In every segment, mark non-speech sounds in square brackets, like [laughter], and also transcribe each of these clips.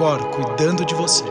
Cor cuidando de você.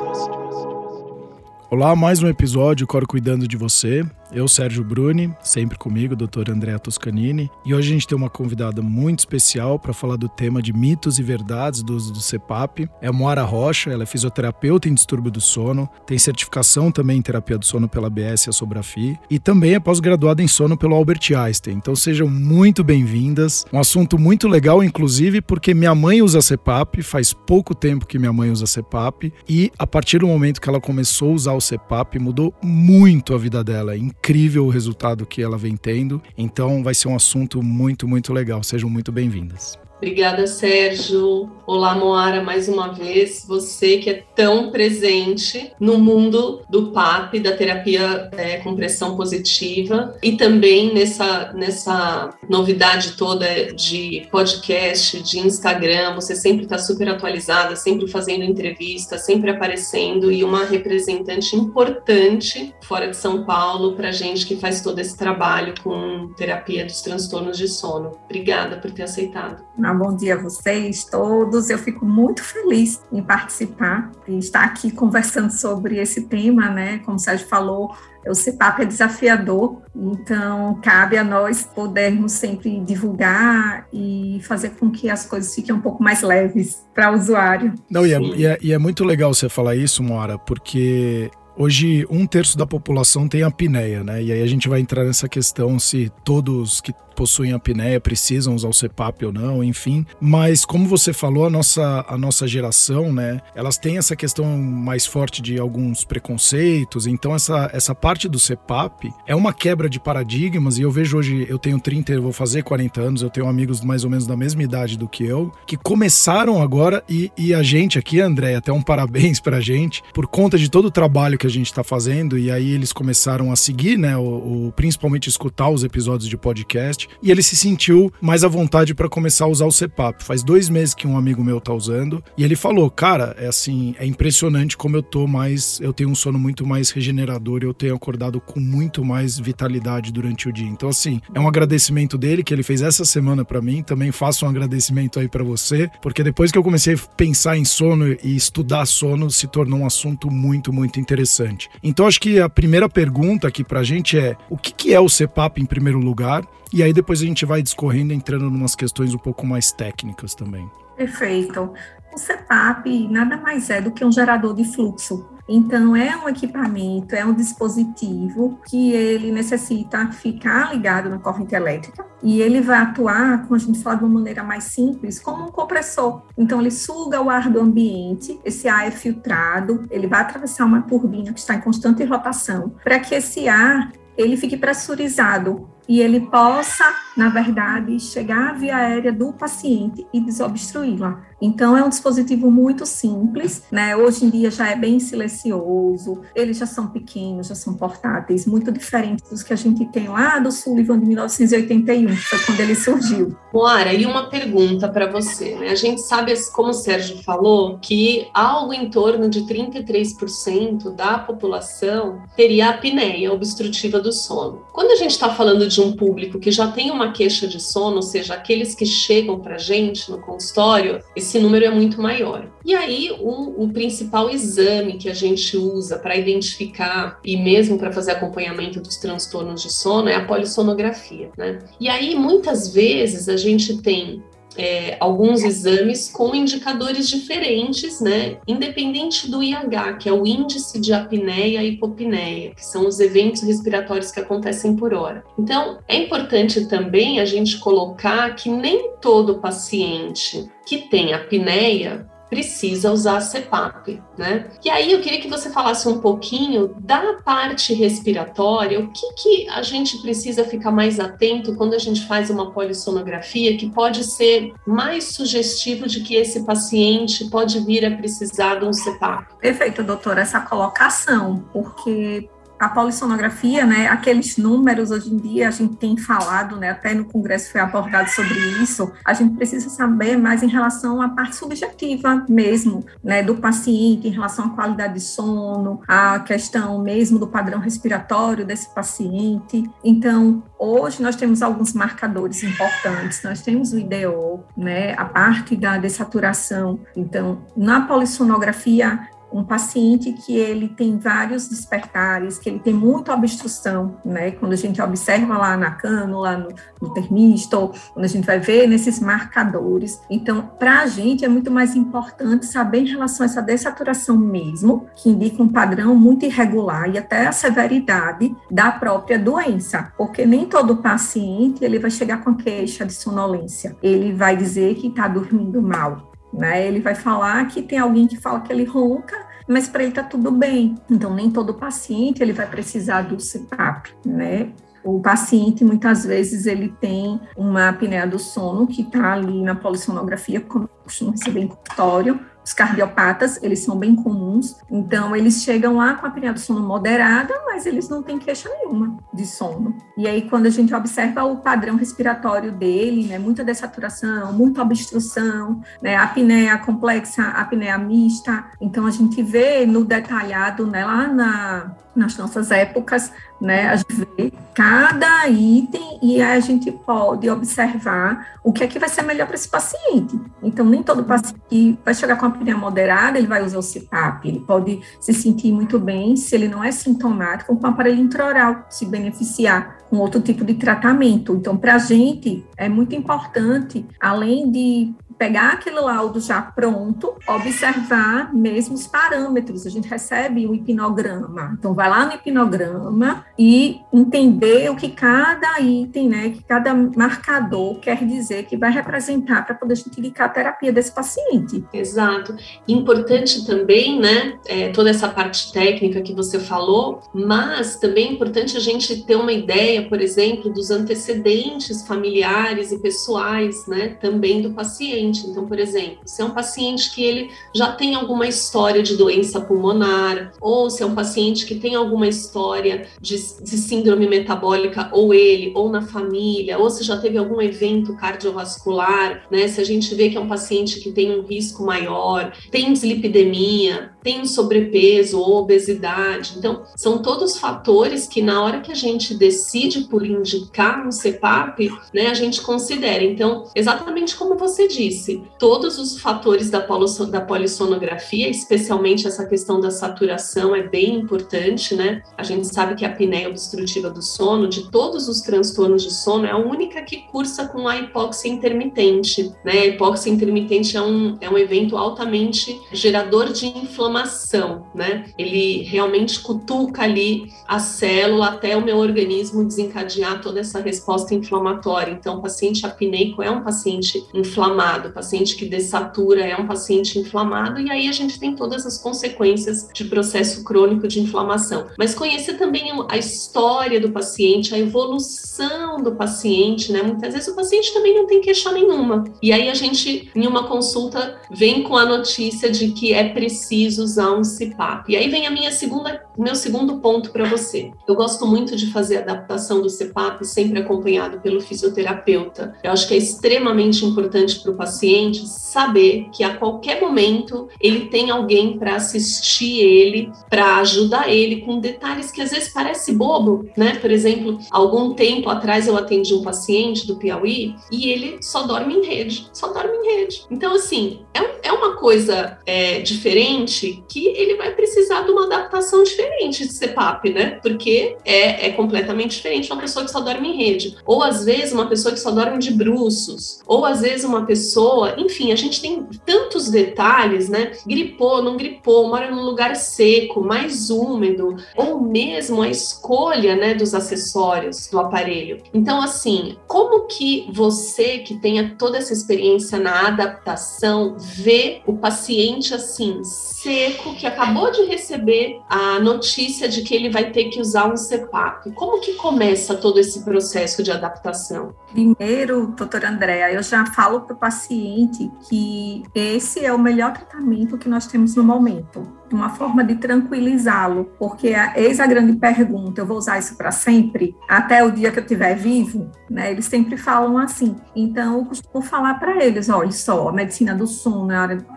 Olá, mais um episódio Cor Cuidando de Você. Eu, Sérgio Bruni, sempre comigo, doutor Andréa Toscanini. E hoje a gente tem uma convidada muito especial para falar do tema de mitos e verdades do uso do CPAP. É Moara Rocha, ela é fisioterapeuta em distúrbio do sono, tem certificação também em terapia do sono pela BS e a Sobrafi, e também é pós-graduada em sono pelo Albert Einstein. Então sejam muito bem-vindas. Um assunto muito legal, inclusive, porque minha mãe usa CPAP, faz pouco tempo que minha mãe usa CPAP, e a partir do momento que ela começou a usar o CPAP, mudou muito a vida dela incrível o resultado que ela vem tendo. Então vai ser um assunto muito, muito legal. Sejam muito bem-vindas. Obrigada, Sérgio. Olá, Moara, mais uma vez. Você que é tão presente no mundo do PAP, da terapia é, com pressão positiva, e também nessa, nessa novidade toda de podcast, de Instagram. Você sempre está super atualizada, sempre fazendo entrevistas, sempre aparecendo, e uma representante importante fora de São Paulo para gente que faz todo esse trabalho com terapia dos transtornos de sono. Obrigada por ter aceitado. Ah, bom dia a vocês todos. Eu fico muito feliz em participar e estar aqui conversando sobre esse tema, né? Como o Sérgio falou, o CEPAP é desafiador, então cabe a nós podermos sempre divulgar e fazer com que as coisas fiquem um pouco mais leves para o usuário. Não, e é, e é, e é muito legal você falar isso, Moara, porque Hoje, um terço da população tem apneia, né? E aí a gente vai entrar nessa questão se todos que possuem apneia precisam usar o CPAP ou não, enfim. Mas como você falou, a nossa, a nossa geração, né, elas têm essa questão mais forte de alguns preconceitos, então essa, essa parte do CPAP é uma quebra de paradigmas. E eu vejo hoje, eu tenho 30, eu vou fazer 40 anos, eu tenho amigos mais ou menos da mesma idade do que eu, que começaram agora e, e a gente aqui, André, até um parabéns pra gente, por conta de todo o trabalho que a gente está fazendo. E aí eles começaram a seguir, né, o, o principalmente escutar os episódios de podcast e ele se sentiu mais à vontade para começar a usar o CPAP. Faz dois meses que um amigo meu tá usando e ele falou, cara, é assim, é impressionante como eu tô mais, eu tenho um sono muito mais regenerador, eu tenho acordado com muito mais vitalidade durante o dia. Então assim, é um agradecimento dele que ele fez essa semana para mim. Também faço um agradecimento aí para você, porque depois que eu comecei a pensar em sono e estudar sono, se tornou um assunto muito, muito interessante. Então acho que a primeira pergunta aqui pra gente é: o que, que é o CPAP em primeiro lugar? E aí depois a gente vai discorrendo, entrando em umas questões um pouco mais técnicas também. Perfeito. O CPAP nada mais é do que um gerador de fluxo. Então, é um equipamento, é um dispositivo que ele necessita ficar ligado na corrente elétrica e ele vai atuar, como a gente fala de uma maneira mais simples, como um compressor. Então, ele suga o ar do ambiente, esse ar é filtrado, ele vai atravessar uma turbina que está em constante rotação, para que esse ar ele fique pressurizado e ele possa, na verdade, chegar à via aérea do paciente e desobstruí-la. Então, é um dispositivo muito simples, né? Hoje em dia já é bem silencioso, eles já são pequenos, já são portáteis, muito diferentes dos que a gente tem lá do Sullivan de 1981, que foi quando ele surgiu. Moara, e uma pergunta para você, né? A gente sabe, como o Sérgio falou, que algo em torno de 33% da população teria apneia obstrutiva do sono. Quando a gente está falando de um público que já tem uma queixa de sono, ou seja, aqueles que chegam para a gente no consultório, esse número é muito maior. E aí, o, o principal exame que a gente usa para identificar e mesmo para fazer acompanhamento dos transtornos de sono é a polissonografia, né? E aí, muitas vezes, a gente tem é, alguns exames com indicadores diferentes, né? Independente do IH, que é o índice de apneia e hipopneia, que são os eventos respiratórios que acontecem por hora. Então, é importante também a gente colocar que nem todo paciente que tem apneia precisa usar CPAP, né? E aí eu queria que você falasse um pouquinho da parte respiratória, o que, que a gente precisa ficar mais atento quando a gente faz uma polissonografia que pode ser mais sugestivo de que esse paciente pode vir a precisar de um CPAP. Perfeito, doutora, essa colocação, porque a polissonografia, né, aqueles números hoje em dia a gente tem falado, né, até no congresso foi abordado sobre isso, a gente precisa saber mais em relação à parte subjetiva mesmo, né, do paciente, em relação à qualidade de sono, a questão mesmo do padrão respiratório desse paciente. Então, hoje nós temos alguns marcadores importantes, nós temos o IDO, né, a parte da dessaturação. Então, na polissonografia, um paciente que ele tem vários despertares, que ele tem muita obstrução, né? Quando a gente observa lá na cânula, no, no termisto, quando a gente vai ver nesses marcadores. Então, para a gente é muito mais importante saber em relação a essa dessaturação mesmo, que indica um padrão muito irregular e até a severidade da própria doença, porque nem todo paciente ele vai chegar com queixa de sonolência. Ele vai dizer que está dormindo mal, né? Ele vai falar que tem alguém que fala que ele ronca, mas para ele tá tudo bem. Então nem todo paciente ele vai precisar do CPAP, né? O paciente muitas vezes ele tem uma apneia do sono que está ali na polissonografia, como costuma receber em consultório, os cardiopatas, eles são bem comuns, então eles chegam lá com a apneia do sono moderada, mas eles não têm queixa nenhuma de sono. E aí, quando a gente observa o padrão respiratório dele, né, muita dessaturação, muita obstrução, né, apneia complexa, apneia mista, então a gente vê no detalhado, né, lá na, nas nossas épocas, né, a gente vê cada item e a gente pode observar o que é que vai ser melhor para esse paciente. Então, nem todo paciente vai chegar com a apneia moderada, ele vai usar o CPAP, ele pode se sentir muito bem, se ele não é sintomático, com o aparelho intraoral, se beneficiar com outro tipo de tratamento. Então, para a gente, é muito importante, além de pegar aquele laudo já pronto, observar mesmo os parâmetros. A gente recebe o hipnograma. Então, vai lá no hipnograma e entender o que cada item, né, que cada marcador quer dizer que vai representar para poder indicar a terapia desse paciente. Exato. Importante também, né, é, toda essa parte técnica que você falou, mas também é importante a gente ter uma ideia, por exemplo, dos antecedentes familiares e pessoais, né, também do paciente paciente. Então, por exemplo, se é um paciente que ele já tem alguma história de doença pulmonar, ou se é um paciente que tem alguma história de, de síndrome metabólica, ou ele, ou na família, ou se já teve algum evento cardiovascular, né? Se a gente vê que é um paciente que tem um risco maior, tem dislipidemia, tem sobrepeso ou obesidade. Então, são todos fatores que na hora que a gente decide por indicar um CPAP, né, a gente considera. Então, exatamente como você disse, todos os fatores da, da polissonografia, especialmente essa questão da saturação, é bem importante, né? A gente sabe que a apneia obstrutiva do sono, de todos os transtornos de sono, é a única que cursa com a hipóxia intermitente, né? A hipóxia intermitente é um, é um evento altamente gerador de inflamação, né? Ele realmente cutuca ali a célula até o meu organismo desencadear toda essa resposta inflamatória. Então, o paciente apneico é um paciente inflamado, o paciente que dessatura é um paciente inflamado, e aí a gente tem todas as consequências de processo crônico de inflamação. Mas conhecer também a história do paciente, a evolução do paciente, né? Muitas vezes o paciente também não tem queixa nenhuma. E aí a gente, em uma consulta, vem com a notícia de que é preciso usar um CPAP. E aí vem a minha segunda, meu segundo ponto para você. Eu gosto muito de fazer adaptação do CPAP sempre acompanhado pelo fisioterapeuta. Eu acho que é extremamente importante para o paciente saber que a qualquer momento ele tem alguém para assistir ele, para ajudar ele com detalhes que às vezes parece bobo, né? Por exemplo, algum tempo atrás eu atendi um paciente do Piauí e ele só dorme em rede, só dorme em rede. Então assim, é, é uma coisa é, diferente que ele vai precisar de uma adaptação diferente de CPAP, né? Porque é, é completamente diferente uma pessoa que só dorme em rede. Ou às vezes uma pessoa que só dorme de bruços. Ou às vezes uma pessoa enfim, a gente tem tantos detalhes, né? Gripou, não gripou, mora num lugar seco, mais úmido, ou mesmo a escolha, né, dos acessórios do aparelho. Então, assim, como que você que tenha toda essa experiência na adaptação vê o paciente assim, seco, que acabou de receber a notícia de que ele vai ter que usar um CPAP? Como que começa todo esse processo de adaptação? Primeiro, doutora Andréa, eu já falo para o paciente que esse é o melhor tratamento que nós temos no momento uma forma de tranquilizá-lo, porque eis a grande pergunta: eu vou usar isso para sempre, até o dia que eu estiver vivo? Né? Eles sempre falam assim. Então, eu costumo falar para eles: olha só, a medicina do sono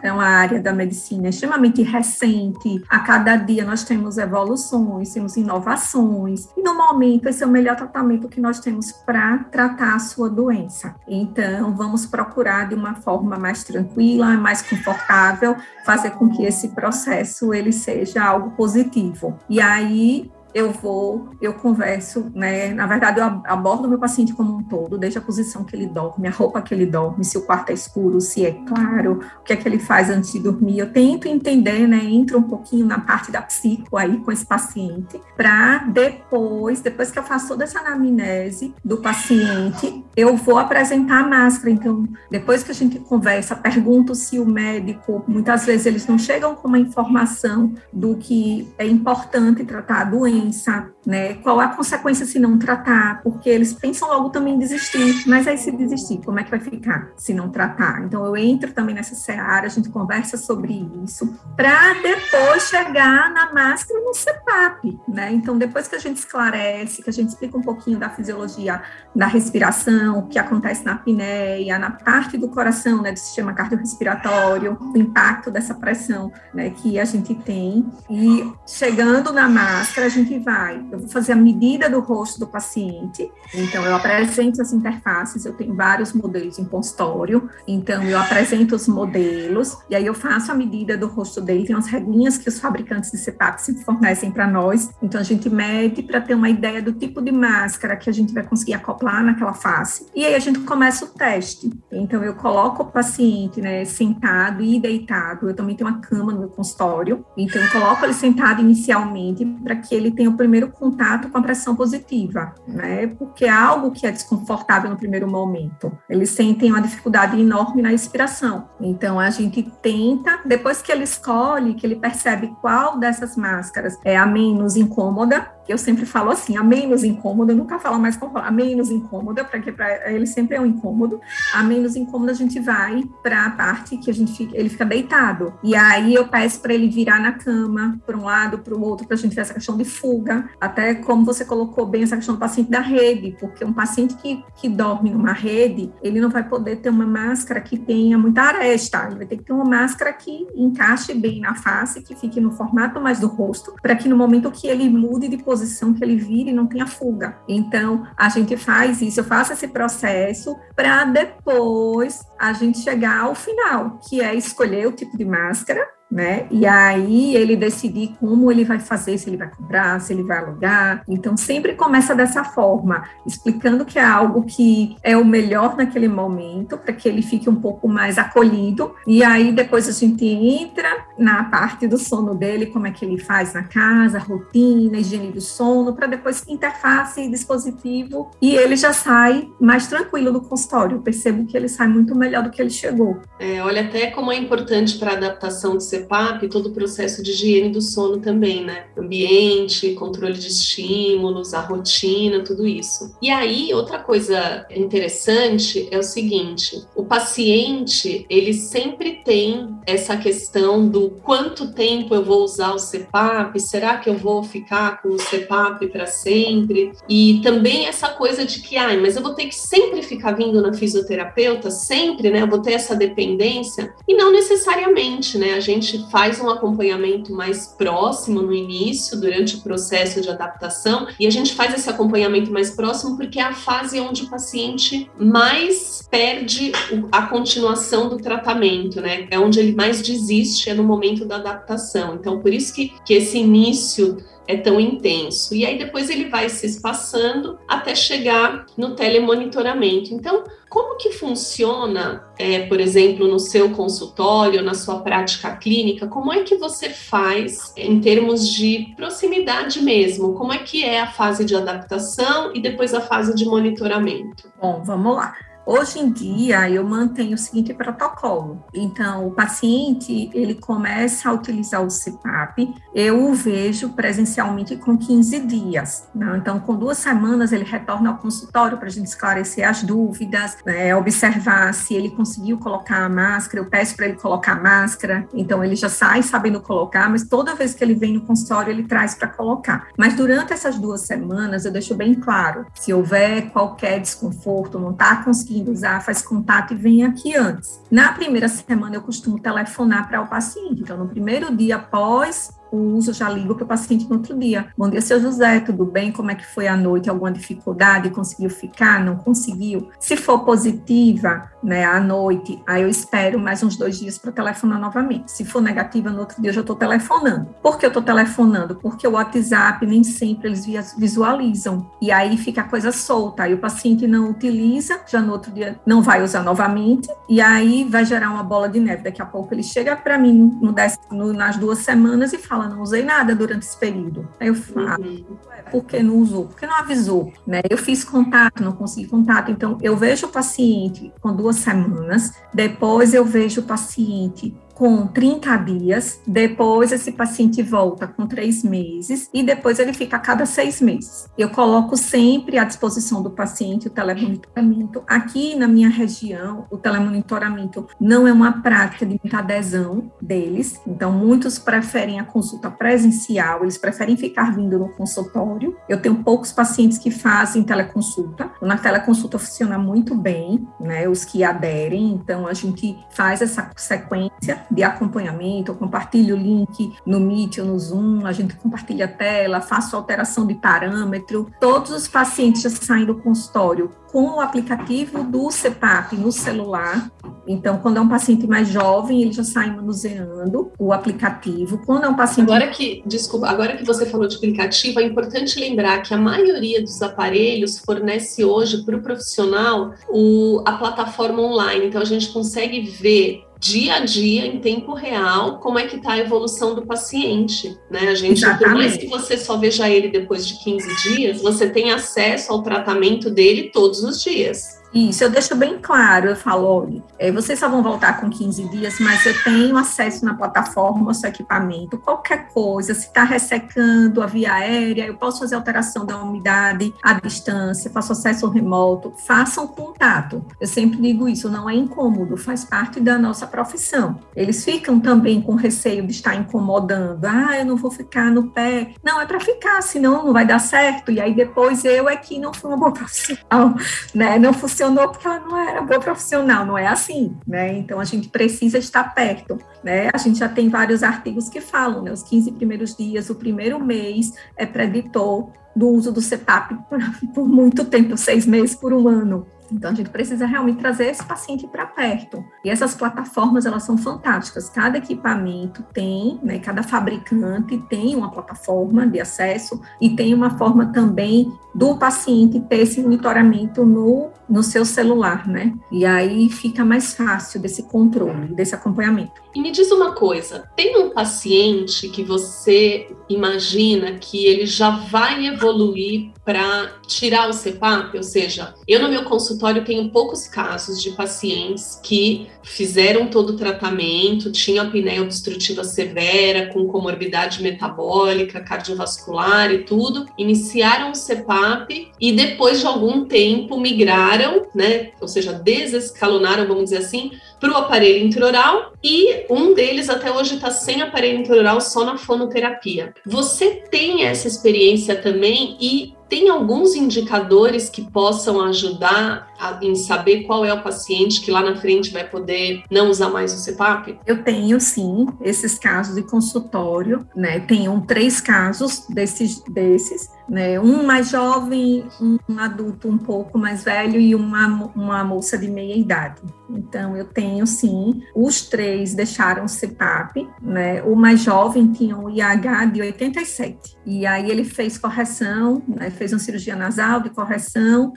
é uma área da medicina extremamente recente, a cada dia nós temos evoluções, temos inovações, e no momento esse é o melhor tratamento que nós temos para tratar a sua doença. Então, vamos procurar de uma forma mais tranquila, mais confortável, fazer com que esse processo ele seja algo positivo. E aí eu vou, eu converso, né? Na verdade, eu abordo o meu paciente como um todo, desde a posição que ele dorme, a roupa que ele dorme, se o quarto é escuro, se é claro, o que é que ele faz antes de dormir. Eu tento entender, né? Entro um pouquinho na parte da psico aí com esse paciente, para depois, depois que eu faço toda essa anamnese do paciente, eu vou apresentar a máscara. Então, depois que a gente conversa, pergunto se o médico, muitas vezes eles não chegam com uma informação do que é importante tratar a doença doença, né? Qual a consequência se não tratar? Porque eles pensam logo também em desistir, mas aí se desistir, como é que vai ficar se não tratar? Então eu entro também nessa seara, a gente conversa sobre isso, para depois chegar na máscara no CPAP, né? Então depois que a gente esclarece, que a gente explica um pouquinho da fisiologia da respiração, o que acontece na apneia, na parte do coração, né, do sistema cardiorrespiratório, o impacto dessa pressão, né, que a gente tem, e chegando na máscara, a gente vai, eu vou fazer a medida do rosto do paciente, então eu apresento as interfaces, eu tenho vários modelos em consultório, então eu apresento os modelos, e aí eu faço a medida do rosto dele, tem umas regrinhas que os fabricantes de CPAP se fornecem para nós, então a gente mede para ter uma ideia do tipo de máscara que a gente vai conseguir acoplar naquela face, e aí a gente começa o teste, então eu coloco o paciente, né, sentado e deitado, eu também tenho uma cama no meu consultório, então eu coloco ele sentado inicialmente para que ele tenha tem o primeiro contato com a pressão positiva, né? Porque é algo que é desconfortável no primeiro momento. Eles sentem uma dificuldade enorme na expiração. Então a gente tenta, depois que ele escolhe, que ele percebe qual dessas máscaras é a menos incômoda, eu sempre falo assim, a menos incômoda, nunca falo mais como a menos incômoda, para que para ele sempre é um incômodo. A menos incômoda a gente vai para a parte que a gente fica, ele fica deitado. E aí eu peço para ele virar na cama, para um lado, para o outro, para a gente ver essa questão de fuga. Até como você colocou bem essa questão do paciente da rede, porque um paciente que, que dorme numa rede, ele não vai poder ter uma máscara que tenha muita aresta. Ele vai ter que ter uma máscara que encaixe bem na face, que fique no formato mais do rosto, para que no momento que ele mude de posição que ele vire não tenha fuga. Então, a gente faz isso, eu faço esse processo para depois a gente chegar ao final, que é escolher o tipo de máscara né? E aí ele decidir como ele vai fazer, se ele vai comprar, se ele vai alugar. Então sempre começa dessa forma, explicando que é algo que é o melhor naquele momento, para que ele fique um pouco mais acolhido. E aí depois a gente entra na parte do sono dele, como é que ele faz na casa, rotina, higiene do sono, para depois interface dispositivo, e ele já sai mais tranquilo do consultório. Eu percebo que ele sai muito melhor do que ele chegou. É, olha até como é importante para a adaptação de ser CPAP, todo o processo de higiene do sono também, né? Ambiente, controle de estímulos, a rotina, tudo isso. E aí, outra coisa interessante é o seguinte: o paciente, ele sempre tem essa questão do quanto tempo eu vou usar o CPAP, será que eu vou ficar com o CPAP para sempre? E também essa coisa de que, ai, mas eu vou ter que sempre ficar vindo na fisioterapeuta, sempre, né? Eu vou ter essa dependência. E não necessariamente, né? A gente gente faz um acompanhamento mais próximo no início, durante o processo de adaptação, e a gente faz esse acompanhamento mais próximo porque é a fase onde o paciente mais perde a continuação do tratamento, né? É onde ele mais desiste é no momento da adaptação. Então, por isso que, que esse início é tão intenso. E aí depois ele vai se espaçando até chegar no telemonitoramento. Então, como que funciona, é, por exemplo, no seu consultório, na sua prática clínica? Como é que você faz em termos de proximidade mesmo? Como é que é a fase de adaptação e depois a fase de monitoramento? Bom, vamos lá. Hoje em dia, eu mantenho o seguinte protocolo. Então, o paciente, ele começa a utilizar o CPAP, eu o vejo presencialmente com 15 dias. Né? Então, com duas semanas, ele retorna ao consultório para a gente esclarecer as dúvidas, né? observar se ele conseguiu colocar a máscara, eu peço para ele colocar a máscara, então ele já sai sabendo colocar, mas toda vez que ele vem no consultório, ele traz para colocar. Mas durante essas duas semanas, eu deixo bem claro, se houver qualquer desconforto, não está conseguindo usar, faz contato e vem aqui antes. Na primeira semana, eu costumo telefonar para o paciente. Então, no primeiro dia após uso, já ligo para o paciente no outro dia. Bom dia, seu José, tudo bem? Como é que foi a noite? Alguma dificuldade? Conseguiu ficar? Não conseguiu? Se for positiva, né, à noite, aí eu espero mais uns dois dias para telefonar novamente. Se for negativa, no outro dia eu já estou telefonando. Por que eu estou telefonando? Porque o WhatsApp nem sempre eles visualizam. E aí fica a coisa solta. Aí o paciente não utiliza, já no outro dia não vai usar novamente. E aí vai gerar uma bola de neve. Daqui a pouco ele chega para mim no, nas duas semanas e fala não usei nada durante esse período. Aí eu falo, uhum. por que não usou? Por que não avisou? Né? Eu fiz contato, não consegui contato. Então, eu vejo o paciente com duas semanas, depois eu vejo o paciente com 30 dias, depois esse paciente volta com três meses e depois ele fica a cada seis meses. Eu coloco sempre à disposição do paciente o telemonitoramento. Aqui na minha região, o telemonitoramento não é uma prática de muita adesão deles, então muitos preferem a consulta presencial, eles preferem ficar vindo no consultório. Eu tenho poucos pacientes que fazem teleconsulta. Na teleconsulta funciona muito bem, né? Os que aderem, então a gente faz essa sequência de acompanhamento, eu compartilho o link no Meet ou no Zoom, a gente compartilha a tela, faço alteração de parâmetro. Todos os pacientes já saem do consultório com o aplicativo do CEPAP no celular. Então, quando é um paciente mais jovem, ele já sai manuseando o aplicativo. Quando é um paciente. Agora que, desculpa, agora que você falou de aplicativo, é importante lembrar que a maioria dos aparelhos fornece hoje para o profissional o, a plataforma online. Então, a gente consegue ver dia a dia, em tempo real, como é que está a evolução do paciente, né? A gente, Exatamente. por mais que você só veja ele depois de 15 dias, você tem acesso ao tratamento dele todos os dias. Isso, eu deixo bem claro, eu falo, olha, é, vocês só vão voltar com 15 dias, mas eu tenho acesso na plataforma ao seu equipamento, qualquer coisa, se está ressecando a via aérea, eu posso fazer alteração da umidade à distância, faço acesso remoto, façam contato. Eu sempre digo isso, não é incômodo, faz parte da nossa profissão. Eles ficam também com receio de estar incomodando, ah, eu não vou ficar no pé. Não, é para ficar, senão não vai dar certo, e aí depois eu é que não fui uma boa [laughs] profissional, né, não funciona funcionou porque ela não era boa profissional, não é assim, né? Então a gente precisa estar perto, né? A gente já tem vários artigos que falam, né? Os 15 primeiros dias, o primeiro mês é preditor do uso do CEPAP por, [laughs] por muito tempo, seis meses por um ano. Então a gente precisa realmente trazer esse paciente para perto. E essas plataformas elas são fantásticas. Cada equipamento tem, né, cada fabricante tem uma plataforma de acesso e tem uma forma também do paciente ter esse monitoramento no, no seu celular, né? E aí fica mais fácil desse controle, desse acompanhamento. E me diz uma coisa: tem um paciente que você imagina que ele já vai evoluir para tirar o CPAP? Ou seja, eu no meu consultório tenho poucos casos de pacientes que fizeram todo o tratamento, tinham apneia obstrutiva severa, com comorbidade metabólica, cardiovascular e tudo, iniciaram o CPAP e depois de algum tempo migraram, né? Ou seja, desescalonaram, vamos dizer assim, para o aparelho intraoral e um deles até hoje está sem aparelho intraoral, só na fonoterapia. Você tem essa experiência também e tem alguns indicadores que possam ajudar em saber qual é o paciente que lá na frente vai poder não usar mais o CPAP? Eu tenho sim esses casos de consultório, né? Tenho três casos desses, desses né? Um mais jovem, um adulto um pouco mais velho e uma, uma moça de meia idade. Então, eu tenho sim, os três deixaram o CPAP, né? O mais jovem tinha um IH de 87. E aí ele fez correção, né? fez uma cirurgia nasal de correção,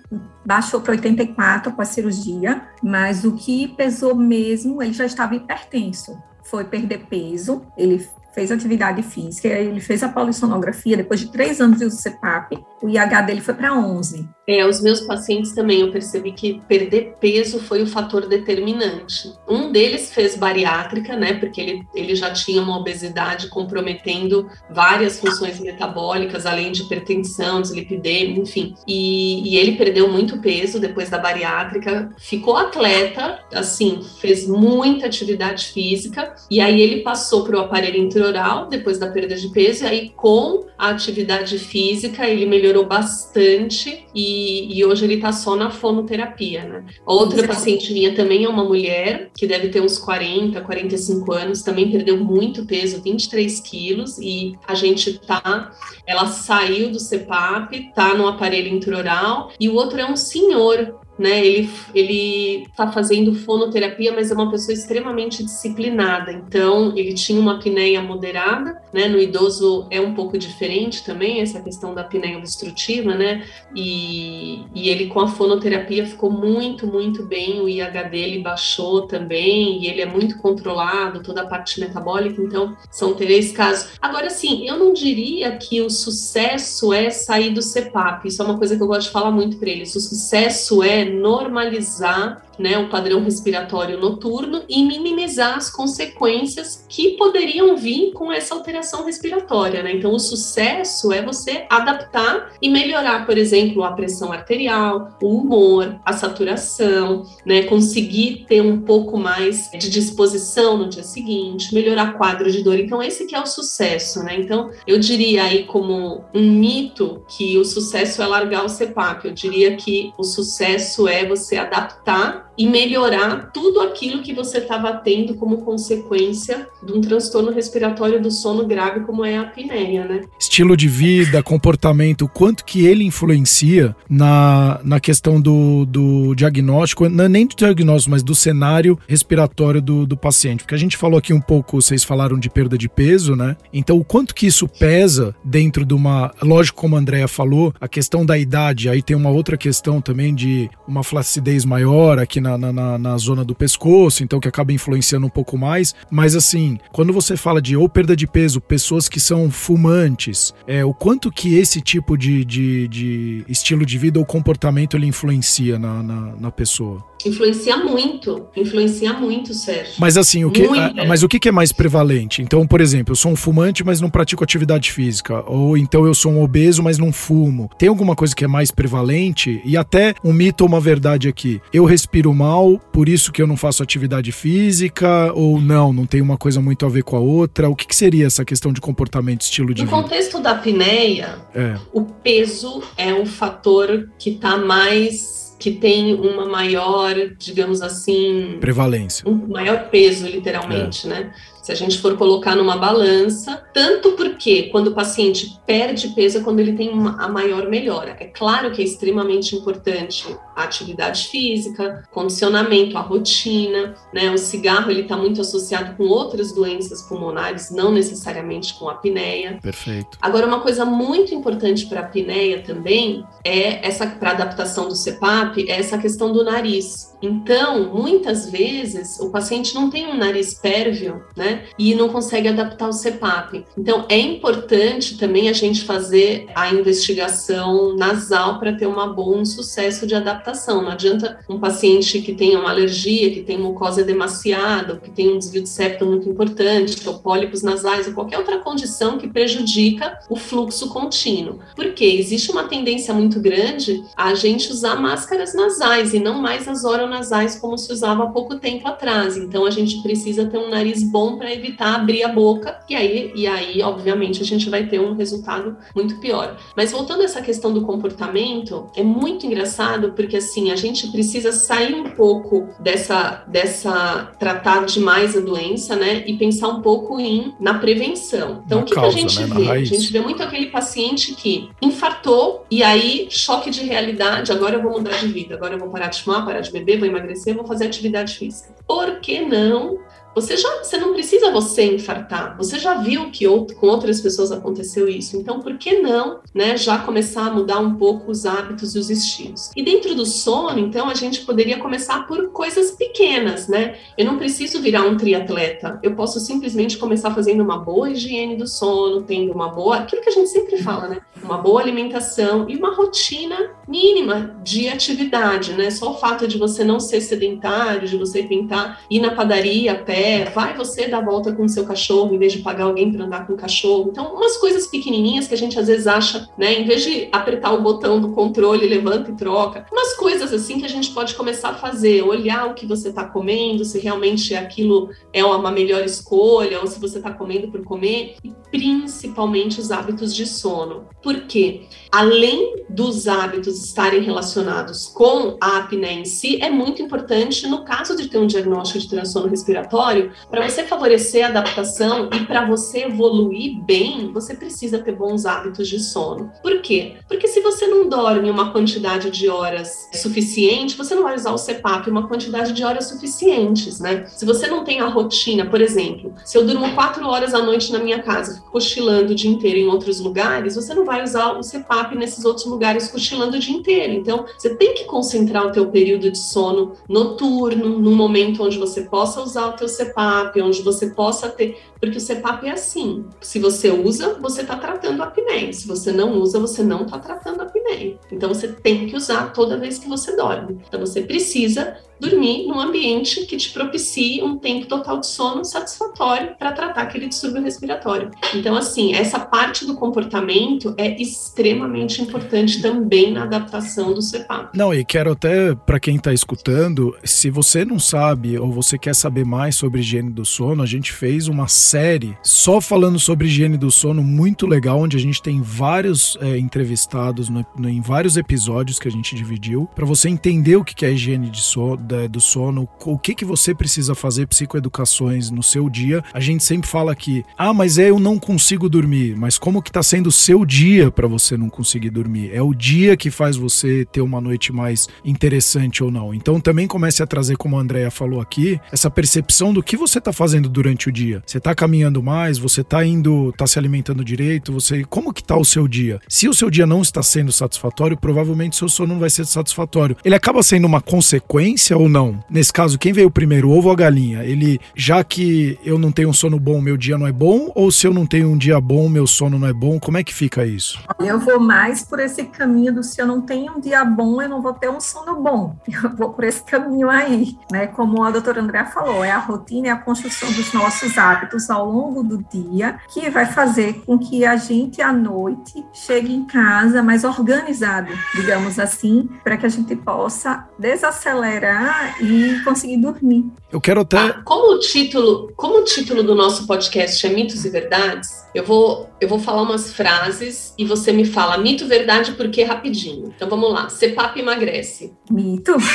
baixou para 84 com a cirurgia, mas o que pesou mesmo, ele já estava hipertenso foi perder peso, ele fez atividade física, ele fez a polissonografia, depois de três anos de uso CPAP, o IH dele foi para 11. É, os meus pacientes também, eu percebi que perder peso foi o fator determinante. Um deles fez bariátrica, né, porque ele, ele já tinha uma obesidade comprometendo várias funções metabólicas, além de hipertensão, deslipidemia, enfim. E, e ele perdeu muito peso depois da bariátrica, ficou atleta, assim, fez muita atividade física, e aí ele passou para o aparelho intraoral depois da perda de peso, e aí com a atividade física ele melhorou bastante e e, hoje ele está só na fonoterapia, né? Outra Sim. paciente minha também é uma mulher que deve ter uns 40, 45 anos, também perdeu muito peso, 23 quilos, e a gente tá, ela saiu do CPAP, tá no aparelho intraoral, e o outro é um senhor né? Ele ele está fazendo fonoterapia, mas é uma pessoa extremamente disciplinada. Então, ele tinha uma apneia moderada, né? No idoso é um pouco diferente também essa questão da apneia obstrutiva, né? E, e ele com a fonoterapia ficou muito, muito bem. O IH dele baixou também e ele é muito controlado, toda a parte metabólica. Então, são três casos. Agora, sim, eu não diria que o sucesso é sair do CPAP. Isso é uma coisa que eu gosto de falar muito para eles. O sucesso é normalizar né, o padrão respiratório noturno e minimizar as consequências que poderiam vir com essa alteração respiratória. Né? Então, o sucesso é você adaptar e melhorar, por exemplo, a pressão arterial, o humor, a saturação, né? conseguir ter um pouco mais de disposição no dia seguinte, melhorar quadro de dor. Então, esse que é o sucesso. Né? Então, eu diria aí como um mito que o sucesso é largar o CPAP. Eu diria que o sucesso é você adaptar e melhorar tudo aquilo que você estava tendo como consequência de um transtorno respiratório do sono grave, como é a apneia, né? Estilo de vida, comportamento, quanto que ele influencia na, na questão do, do diagnóstico, não nem do diagnóstico, mas do cenário respiratório do, do paciente. Porque a gente falou aqui um pouco, vocês falaram de perda de peso, né? Então, o quanto que isso pesa dentro de uma. Lógico, como a Andrea falou, a questão da idade, aí tem uma outra questão também de uma flacidez maior aqui na, na, na, zona do pescoço, então que acaba influenciando um pouco mais. Mas assim, quando você fala de ou perda de peso, pessoas que são fumantes, é, o quanto que esse tipo de, de, de estilo de vida ou comportamento ele influencia na, na, na pessoa? Influencia muito, influencia muito, Sérgio. Mas assim, o que, a, mas o que é mais prevalente? Então, por exemplo, eu sou um fumante, mas não pratico atividade física. Ou então eu sou um obeso, mas não fumo. Tem alguma coisa que é mais prevalente? E até um mito ou uma verdade aqui. Eu respiro mal, por isso que eu não faço atividade física? Ou não, não tem uma coisa muito a ver com a outra? O que, que seria essa questão de comportamento, estilo de no vida? No contexto da apneia, é. o peso é um fator que está mais que tem uma maior, digamos assim, prevalência, um maior peso, literalmente, é. né? Se a gente for colocar numa balança, tanto porque quando o paciente perde peso é quando ele tem uma, a maior melhora. É claro que é extremamente importante a atividade física, condicionamento, a rotina, né? O cigarro ele está muito associado com outras doenças pulmonares, não necessariamente com a apneia. Perfeito. Agora uma coisa muito importante para a apneia também é essa para adaptação do CPAP é essa questão do nariz. Então, muitas vezes o paciente não tem um nariz pérvio, né? E não consegue adaptar o CPAP. Então, é importante também a gente fazer a investigação nasal para ter um bom sucesso de adaptação. Não adianta um paciente que tem uma alergia, que tem mucosa demasiada, que tem um desvio de septo muito importante, ou pólipos nasais, ou qualquer outra condição que prejudica o fluxo contínuo. Porque existe uma tendência muito grande a gente usar máscaras nasais e não mais as oronasais como se usava há pouco tempo atrás. Então, a gente precisa ter um nariz bom para evitar abrir a boca, e aí, e aí, obviamente, a gente vai ter um resultado muito pior. Mas voltando a essa questão do comportamento, é muito engraçado porque porque assim, a gente precisa sair um pouco dessa, dessa tratar demais a doença, né? E pensar um pouco em na prevenção. Então, na o que, causa, que, a gente né? vê? A gente vê muito aquele paciente que infartou e aí choque de realidade, agora eu vou mudar de vida, agora eu vou parar de fumar, parar de beber, vou emagrecer, vou fazer atividade física. Por que não você já, você não precisa você infartar. Você já viu que outro, com outras pessoas aconteceu isso. Então, por que não, né, já começar a mudar um pouco os hábitos e os estilos? E dentro do sono, então, a gente poderia começar por coisas pequenas, né? Eu não preciso virar um triatleta. Eu posso simplesmente começar fazendo uma boa higiene do sono, tendo uma boa, aquilo que a gente sempre fala, né? Uma boa alimentação e uma rotina mínima de atividade, né? Só o fato de você não ser sedentário, de você tentar ir na padaria a pé vai você dar volta com o seu cachorro em vez de pagar alguém para andar com o cachorro. Então, umas coisas pequenininhas que a gente às vezes acha, né, em vez de apertar o botão do controle, levanta e troca, umas coisas assim que a gente pode começar a fazer, olhar o que você está comendo, se realmente aquilo é uma melhor escolha ou se você está comendo por comer, e principalmente os hábitos de sono. Por quê? Além dos hábitos estarem relacionados com a apneia em si, é muito importante no caso de ter um diagnóstico de transtorno respiratório para você favorecer a adaptação e para você evoluir bem, você precisa ter bons hábitos de sono. Por quê? Porque se você não dorme uma quantidade de horas suficiente, você não vai usar o CPAP uma quantidade de horas suficientes, né? Se você não tem a rotina, por exemplo, se eu durmo quatro horas à noite na minha casa, cochilando o dia inteiro em outros lugares, você não vai usar o CPAP nesses outros lugares cochilando o dia inteiro. Então, você tem que concentrar o teu período de sono noturno, num momento onde você possa usar o teu CPAP CPAP, onde você possa ter, porque o CPAP é assim, se você usa, você está tratando a apneia, se você não usa, você não está tratando a apneia. Então você tem que usar toda vez que você dorme. Então você precisa dormir num ambiente que te propicie um tempo total de sono satisfatório para tratar aquele distúrbio respiratório. Então, assim, essa parte do comportamento é extremamente importante também na adaptação do CPAP. Não, e quero até, para quem está escutando, se você não sabe ou você quer saber mais sobre higiene do sono, a gente fez uma série só falando sobre higiene do sono muito legal, onde a gente tem vários é, entrevistados no, no, em vários episódios que a gente dividiu, para você entender o que é higiene de sono da, do sono, o que, que você precisa fazer psicoeducações no seu dia. A gente sempre fala aqui, ah, mas é eu não consigo dormir. Mas como que tá sendo o seu dia para você não conseguir dormir? É o dia que faz você ter uma noite mais interessante ou não. Então também comece a trazer, como a Andrea falou aqui, essa percepção do que você tá fazendo durante o dia. Você tá caminhando mais, você tá indo, tá se alimentando direito, você, como que tá o seu dia? Se o seu dia não está sendo satisfatório, provavelmente seu sono não vai ser satisfatório. Ele acaba sendo uma consequência ou não? Nesse caso, quem veio primeiro, o ovo ou a galinha? Ele, já que eu não tenho um sono bom, meu dia não é bom? Ou se eu não tenho um dia bom, meu sono não é bom? Como é que fica isso? Eu vou mais por esse caminho do se eu não tenho um dia bom, eu não vou ter um sono bom. [laughs] Eu vou por esse caminho aí, né? Como a doutora André falou, é a rotina e a construção dos nossos hábitos ao longo do dia que vai fazer com que a gente à noite chegue em casa mais organizado, digamos assim, para que a gente possa desacelerar e conseguir dormir. Eu quero até. Ah, como o título, como o título do nosso podcast é Mitos e Verdades, eu vou, eu vou falar umas frases e você me fala mito, verdade, por quê rapidinho. Então vamos lá. CEPAP emagrece. Mito. [laughs]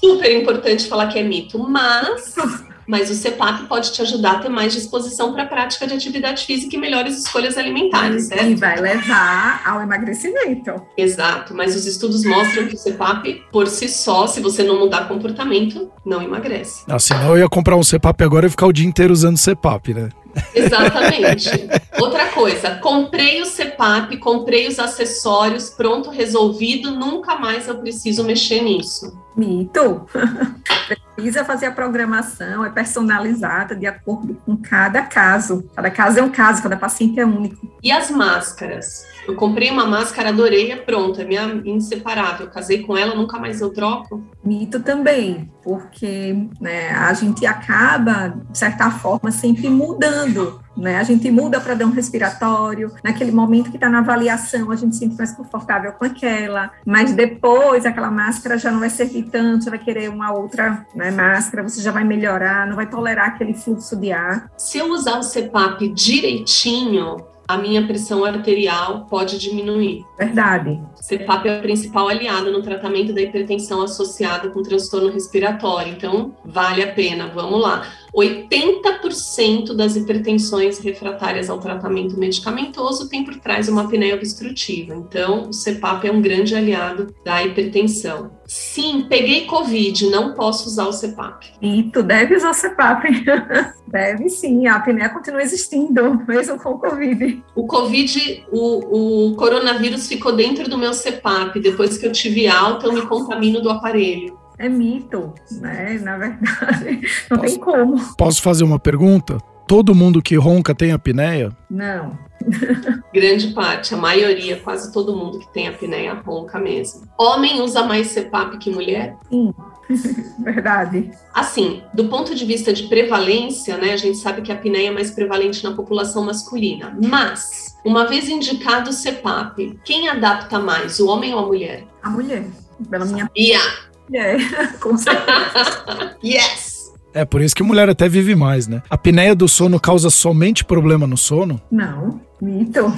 Super importante falar que é mito, mas [laughs] mas o CEPAP pode te ajudar a ter mais disposição para a prática de atividade física e melhores escolhas alimentares, certo? E vai levar ao emagrecimento. Exato, mas os estudos mostram que o CEPAP, por si só, se você não mudar comportamento, não emagrece. Ah, senão eu ia comprar um CEPAP agora e ficar o dia inteiro usando CEPAP, né? Exatamente. [laughs] Outra coisa, comprei o CEPAP, comprei os acessórios, pronto, resolvido, nunca mais eu preciso mexer nisso. Mito. [laughs] Precisa fazer a programação, é personalizada de acordo com cada caso. Cada caso é um caso, cada paciente é único. E as máscaras? Eu comprei uma máscara, adorei, é pronto, é minha inseparável. Casei com ela, nunca mais eu troco. Mito também, porque né, a gente acaba, de certa forma, sempre mudando né? A gente muda para dar um respiratório, naquele momento que está na avaliação, a gente se sente mais confortável com aquela, mas depois aquela máscara já não vai servir tanto, você vai querer uma outra né, máscara, você já vai melhorar, não vai tolerar aquele fluxo de ar. Se eu usar o CPAP direitinho, a minha pressão arterial pode diminuir. Verdade. CPAP é o principal aliado no tratamento da hipertensão associada com transtorno respiratório. Então, vale a pena. Vamos lá. 80% das hipertensões refratárias ao tratamento medicamentoso tem por trás uma apneia obstrutiva. Então, o CPAP é um grande aliado da hipertensão. Sim, peguei Covid, não posso usar o CPAP. E tu deve usar o CPAP. [laughs] deve sim, a apneia continua existindo, [laughs] mesmo com o Covid. O Covid, o, o coronavírus ficou dentro do meu CPAP. Depois que eu tive alta, eu me contamino do aparelho é mito, né? Na verdade, [laughs] não posso, tem como. Posso fazer uma pergunta? Todo mundo que ronca tem apneia? Não. Grande parte, a maioria, quase todo mundo que tem apneia ronca mesmo. Homem usa mais CPAP que mulher? Sim. [laughs] Verdade. Assim, do ponto de vista de prevalência, né, a gente sabe que a apneia é mais prevalente na população masculina. Mas, uma vez indicado o CPAP, quem adapta mais, o homem ou a mulher? A mulher. Pela minha. Yeah. É, [laughs] com certeza. yes! É, por isso que mulher até vive mais, né? A apneia do sono causa somente problema no sono? Não, mito.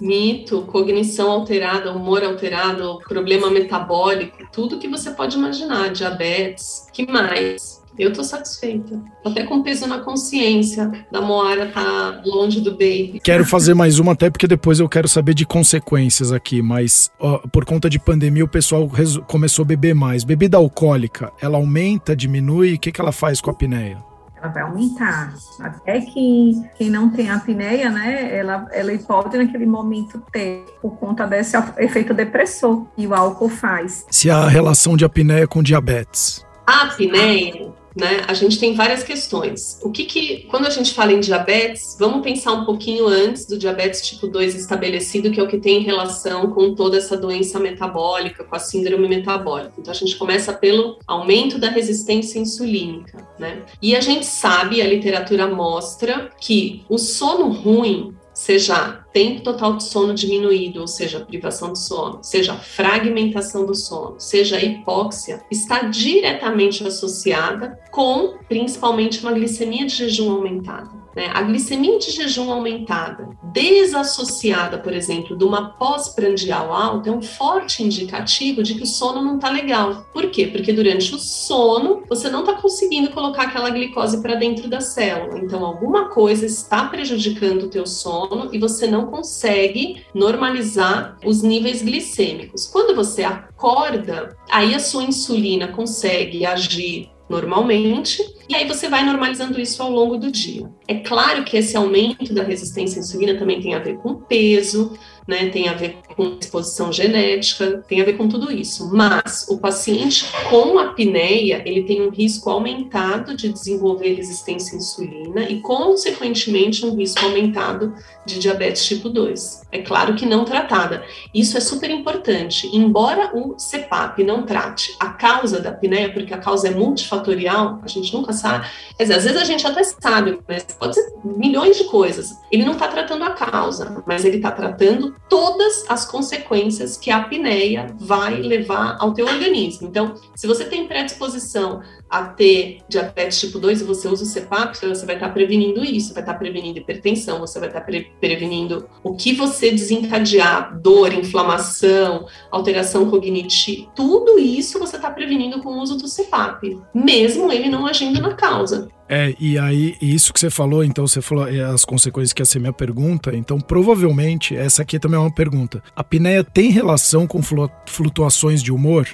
Mito, cognição alterada, humor alterado, problema metabólico, tudo que você pode imaginar, diabetes, que mais? Eu tô satisfeita. Até com peso na consciência da Moara tá longe do baby. Quero fazer mais uma, até porque depois eu quero saber de consequências aqui. Mas ó, por conta de pandemia, o pessoal começou a beber mais. Bebida alcoólica, ela aumenta, diminui? O que, que ela faz com a apneia? ela vai aumentar. Até que quem não tem apneia, né, ela, ela pode naquele momento ter, por conta desse efeito depressor que o álcool faz. Se a relação de apneia com diabetes. A apneia, né? A gente tem várias questões. O que que, quando a gente fala em diabetes, vamos pensar um pouquinho antes do diabetes tipo 2 estabelecido, que é o que tem relação com toda essa doença metabólica, com a síndrome metabólica. Então a gente começa pelo aumento da resistência insulínica, né? E a gente sabe, a literatura mostra que o sono ruim seja tempo total de sono diminuído, ou seja, privação de sono, seja fragmentação do sono, seja hipóxia, está diretamente associada com principalmente uma glicemia de jejum aumentada. Né? A glicemia de jejum aumentada, desassociada, por exemplo, de uma pós-prandial alta, é um forte indicativo de que o sono não está legal. Por quê? Porque durante o sono você não está conseguindo colocar aquela glicose para dentro da célula. Então, alguma coisa está prejudicando o teu sono e você não consegue normalizar os níveis glicêmicos. Quando você acorda, aí a sua insulina consegue agir normalmente, e aí você vai normalizando isso ao longo do dia. É claro que esse aumento da resistência à insulina também tem a ver com peso, né, tem a ver com exposição genética, tem a ver com tudo isso. Mas o paciente com apneia, ele tem um risco aumentado de desenvolver resistência à insulina e, consequentemente, um risco aumentado de diabetes tipo 2. É claro que não tratada. Isso é super importante. Embora o CPAP não trate a causa da apneia, porque a causa é multifatorial, a gente nunca sabe. Quer dizer, às vezes a gente até sabe, mas pode ser milhões de coisas. Ele não está tratando a causa, mas ele está tratando todas as consequências que a apneia vai levar ao teu organismo. Então, se você tem predisposição a ter diabetes tipo 2 e você usa o CPAP, você vai estar prevenindo isso, vai estar prevenindo hipertensão, você vai estar pre prevenindo o que você desencadear, dor, inflamação, alteração cognitiva, tudo isso você está prevenindo com o uso do CPAP, mesmo ele não agindo na causa. É, e aí, isso que você falou, então você falou é, as consequências que ia ser minha pergunta, então provavelmente essa aqui também é uma pergunta. A apneia tem relação com flutuações de humor,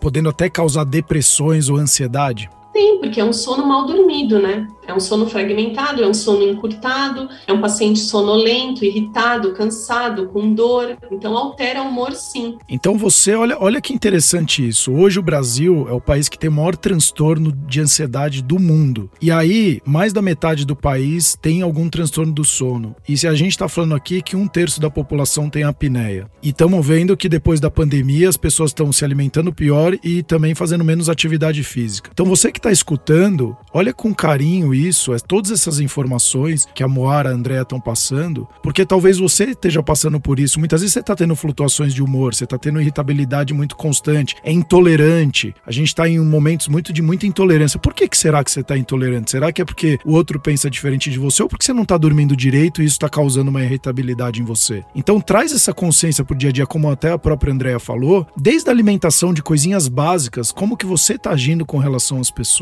podendo até causar depressões ou ansiedade? cidade. Tem, porque é um sono mal dormido, né? É um sono fragmentado, é um sono encurtado, é um paciente sonolento, irritado, cansado, com dor. Então altera o humor sim. Então você, olha, olha que interessante isso. Hoje o Brasil é o país que tem o maior transtorno de ansiedade do mundo. E aí, mais da metade do país tem algum transtorno do sono. E se a gente está falando aqui que um terço da população tem apneia. E estamos vendo que depois da pandemia as pessoas estão se alimentando pior e também fazendo menos atividade física. Então você que está escutando, olha com carinho isso, é, todas essas informações que a Moara e a Andrea estão passando, porque talvez você esteja passando por isso. Muitas vezes você está tendo flutuações de humor, você está tendo irritabilidade muito constante, é intolerante. A gente está em momentos muito de muita intolerância. Por que, que será que você está intolerante? Será que é porque o outro pensa diferente de você ou porque você não está dormindo direito e isso está causando uma irritabilidade em você? Então traz essa consciência pro dia a dia, como até a própria Andrea falou, desde a alimentação de coisinhas básicas, como que você está agindo com relação às pessoas,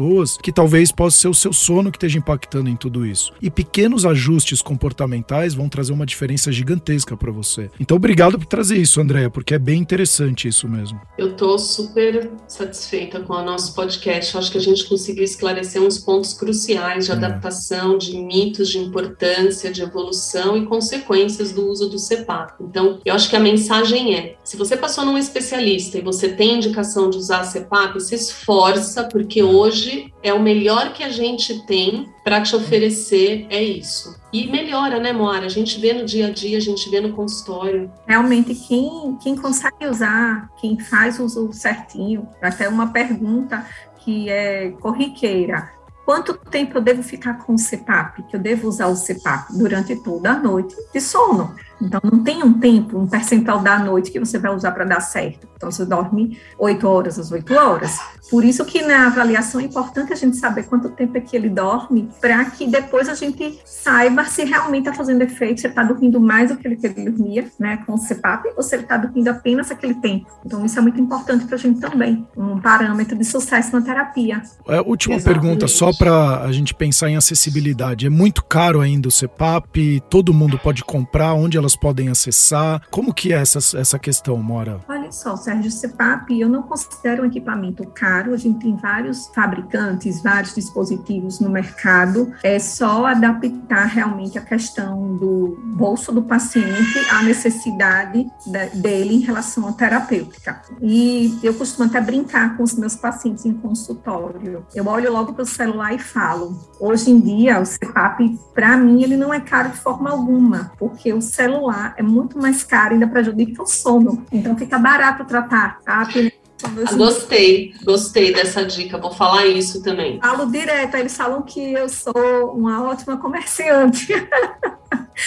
que talvez possa ser o seu sono que esteja impactando em tudo isso. E pequenos ajustes comportamentais vão trazer uma diferença gigantesca para você. Então, obrigado por trazer isso, Andréia, porque é bem interessante isso mesmo. Eu tô super satisfeita com o nosso podcast. Eu acho que a gente conseguiu esclarecer uns pontos cruciais de é. adaptação, de mitos, de importância, de evolução e consequências do uso do CEPAP. Então, eu acho que a mensagem é: se você passou num especialista e você tem indicação de usar a CEPAP, se esforça, porque hoje é o melhor que a gente tem para te oferecer é isso. E melhora, né, Moara? A gente vê no dia a dia, a gente vê no consultório. Realmente, quem, quem consegue usar, quem faz o uso certinho, até uma pergunta que é corriqueira. Quanto tempo eu devo ficar com o CPAP? Que eu devo usar o CPAP durante toda a noite de sono. Então, não tem um tempo, um percentual da noite que você vai usar para dar certo. Então, você dorme 8 horas às 8 horas. Por isso que na avaliação é importante a gente saber quanto tempo é que ele dorme, para que depois a gente saiba se realmente está fazendo efeito, se ele está dormindo mais do que ele, que ele dormia, né, com o CPAP, ou se ele está dormindo apenas aquele tempo. Então, isso é muito importante para a gente também, um parâmetro de sucesso na terapia. É, última Exatamente. pergunta, só para a gente pensar em acessibilidade. É muito caro ainda o CPAP? Todo mundo pode comprar? Onde elas pessoas podem acessar? Como que é essa, essa questão, Mora? Olha só, Sérgio, o CPAP eu não considero um equipamento caro, a gente tem vários fabricantes, vários dispositivos no mercado, é só adaptar realmente a questão do bolso do paciente à necessidade dele em relação à terapêutica. E eu costumo até brincar com os meus pacientes em consultório. Eu olho logo para o celular e falo. Hoje em dia, o CPAP, para mim, ele não é caro de forma alguma, porque o celular celular é muito mais caro, ainda prejudica o sono. Então fica barato tratar a apneia ah, gostei, gostei dessa dica. Vou falar isso também. Falo direto, eles falam que eu sou uma ótima comerciante.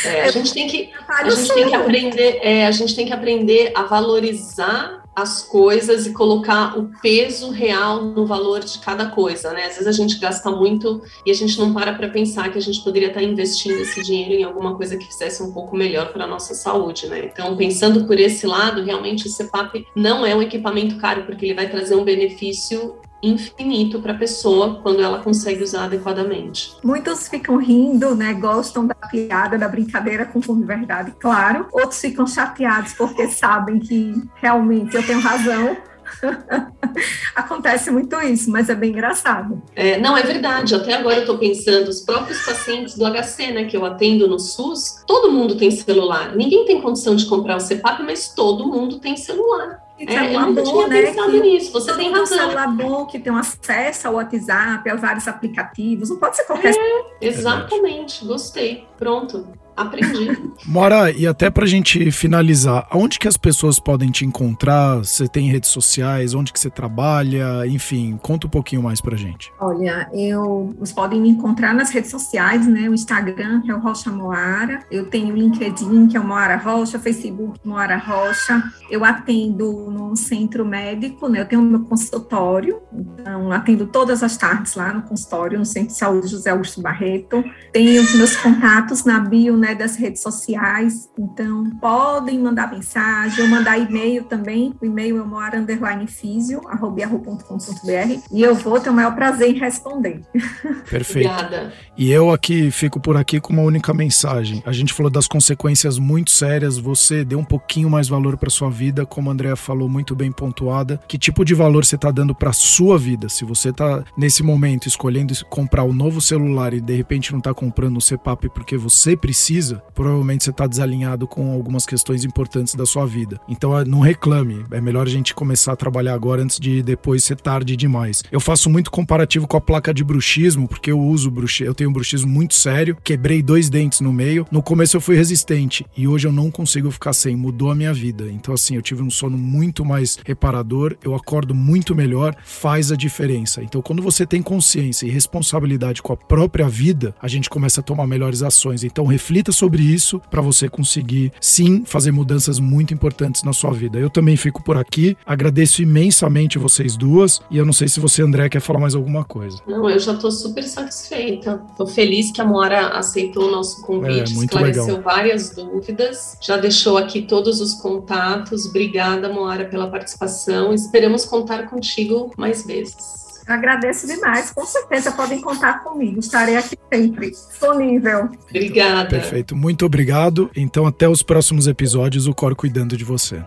É, a gente tem que, [laughs] a gente tem que aprender, é, a gente tem que aprender a valorizar as coisas e colocar o peso real no valor de cada coisa, né? Às vezes a gente gasta muito e a gente não para para pensar que a gente poderia estar investindo esse dinheiro em alguma coisa que fizesse um pouco melhor para a nossa saúde, né? Então, pensando por esse lado, realmente o CPAP não é um equipamento caro, porque ele vai trazer um benefício infinito para a pessoa quando ela consegue usar adequadamente. Muitos ficam rindo, né? Gostam da piada, da brincadeira com fundo de verdade, claro. Outros ficam chateados porque sabem que realmente eu tenho razão. [laughs] Acontece muito isso, mas é bem engraçado. É, não, é verdade. Até agora eu estou pensando, os próprios pacientes do HC, né, que eu atendo no SUS, todo mundo tem celular. Ninguém tem condição de comprar o CPAP, mas todo mundo tem celular. É, é, eu bom, né? Que nisso. Você tem razão. um celular bom que tem um acesso ao WhatsApp, a vários aplicativos. Não pode ser qualquer. É, exatamente. Gostei. Pronto. Aprendi. Mora, e até pra gente finalizar, aonde que as pessoas podem te encontrar? Você tem redes sociais? Onde que você trabalha? Enfim, conta um pouquinho mais pra gente. Olha, eu, vocês podem me encontrar nas redes sociais, né? O Instagram, que é o Rocha Moara. Eu tenho o LinkedIn, que é o Moara Rocha. Facebook, Moara Rocha. Eu atendo no centro médico, né? Eu tenho o meu consultório. Então, atendo todas as tardes lá no consultório, no Centro de Saúde José Augusto Barreto. Tenho os meus contatos na bio, né? Né, das redes sociais, então podem mandar mensagem ou mandar e-mail também, o e-mail é moara_fisio@yahoo.com.br e eu vou ter o maior prazer em responder. [laughs] Perfeito. Obrigada. E eu aqui fico por aqui com uma única mensagem. A gente falou das consequências muito sérias, você deu um pouquinho mais valor para sua vida, como a Andrea falou muito bem pontuada. Que tipo de valor você está dando para sua vida? Se você está nesse momento escolhendo comprar o um novo celular e de repente não está comprando o CPAP porque você precisa precisa, provavelmente você está desalinhado com algumas questões importantes da sua vida. Então não reclame, é melhor a gente começar a trabalhar agora antes de depois ser tarde demais. Eu faço muito comparativo com a placa de bruxismo, porque eu uso bruxismo, eu tenho um bruxismo muito sério, quebrei dois dentes no meio. No começo eu fui resistente e hoje eu não consigo ficar sem, mudou a minha vida. Então assim, eu tive um sono muito mais reparador, eu acordo muito melhor, faz a diferença. Então quando você tem consciência e responsabilidade com a própria vida, a gente começa a tomar melhores ações. Então reflita sobre isso para você conseguir sim fazer mudanças muito importantes na sua vida. Eu também fico por aqui, agradeço imensamente vocês duas e eu não sei se você André quer falar mais alguma coisa. Não, eu já estou super satisfeita. Estou feliz que a Moara aceitou o nosso convite, é, esclareceu legal. várias dúvidas, já deixou aqui todos os contatos. Obrigada, Moara, pela participação. Esperamos contar contigo mais vezes. Agradeço demais, com certeza podem contar comigo, estarei aqui sempre disponível. Obrigada. Perfeito, muito obrigado. Então, até os próximos episódios, o Cor cuidando de você.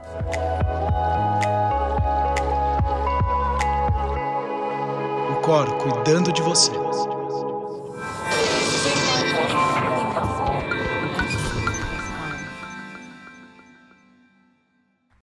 O Cor cuidando de você.